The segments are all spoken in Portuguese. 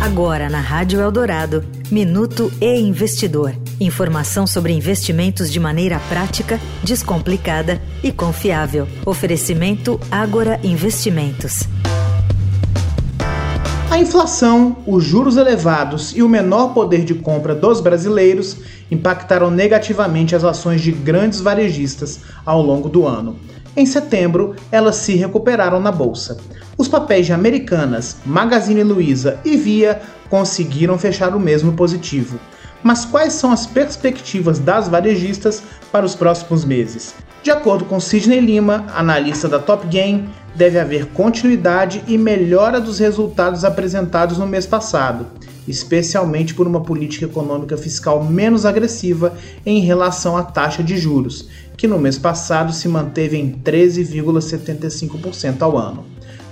Agora na Rádio Eldorado, Minuto e Investidor. Informação sobre investimentos de maneira prática, descomplicada e confiável. Oferecimento Agora Investimentos. A inflação, os juros elevados e o menor poder de compra dos brasileiros impactaram negativamente as ações de grandes varejistas ao longo do ano. Em setembro, elas se recuperaram na bolsa. Os papéis de Americanas, Magazine Luiza e Via conseguiram fechar o mesmo positivo. Mas quais são as perspectivas das varejistas para os próximos meses? De acordo com Sidney Lima, analista da Top Game, deve haver continuidade e melhora dos resultados apresentados no mês passado, especialmente por uma política econômica fiscal menos agressiva em relação à taxa de juros, que no mês passado se manteve em 13,75% ao ano.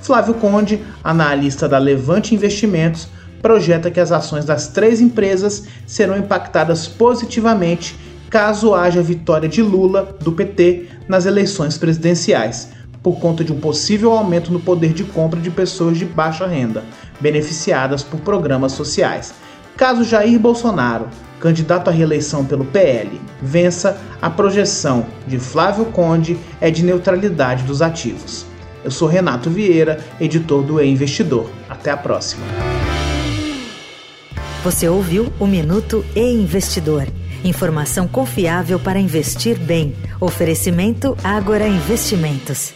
Flávio Conde, analista da Levante Investimentos, projeta que as ações das três empresas serão impactadas positivamente caso haja vitória de Lula, do PT, nas eleições presidenciais, por conta de um possível aumento no poder de compra de pessoas de baixa renda, beneficiadas por programas sociais. Caso Jair Bolsonaro, candidato à reeleição pelo PL, vença, a projeção de Flávio Conde é de neutralidade dos ativos. Eu sou Renato Vieira, editor do E Investidor. Até a próxima. Você ouviu o Minuto E Investidor. Informação confiável para investir bem. Oferecimento Agora Investimentos.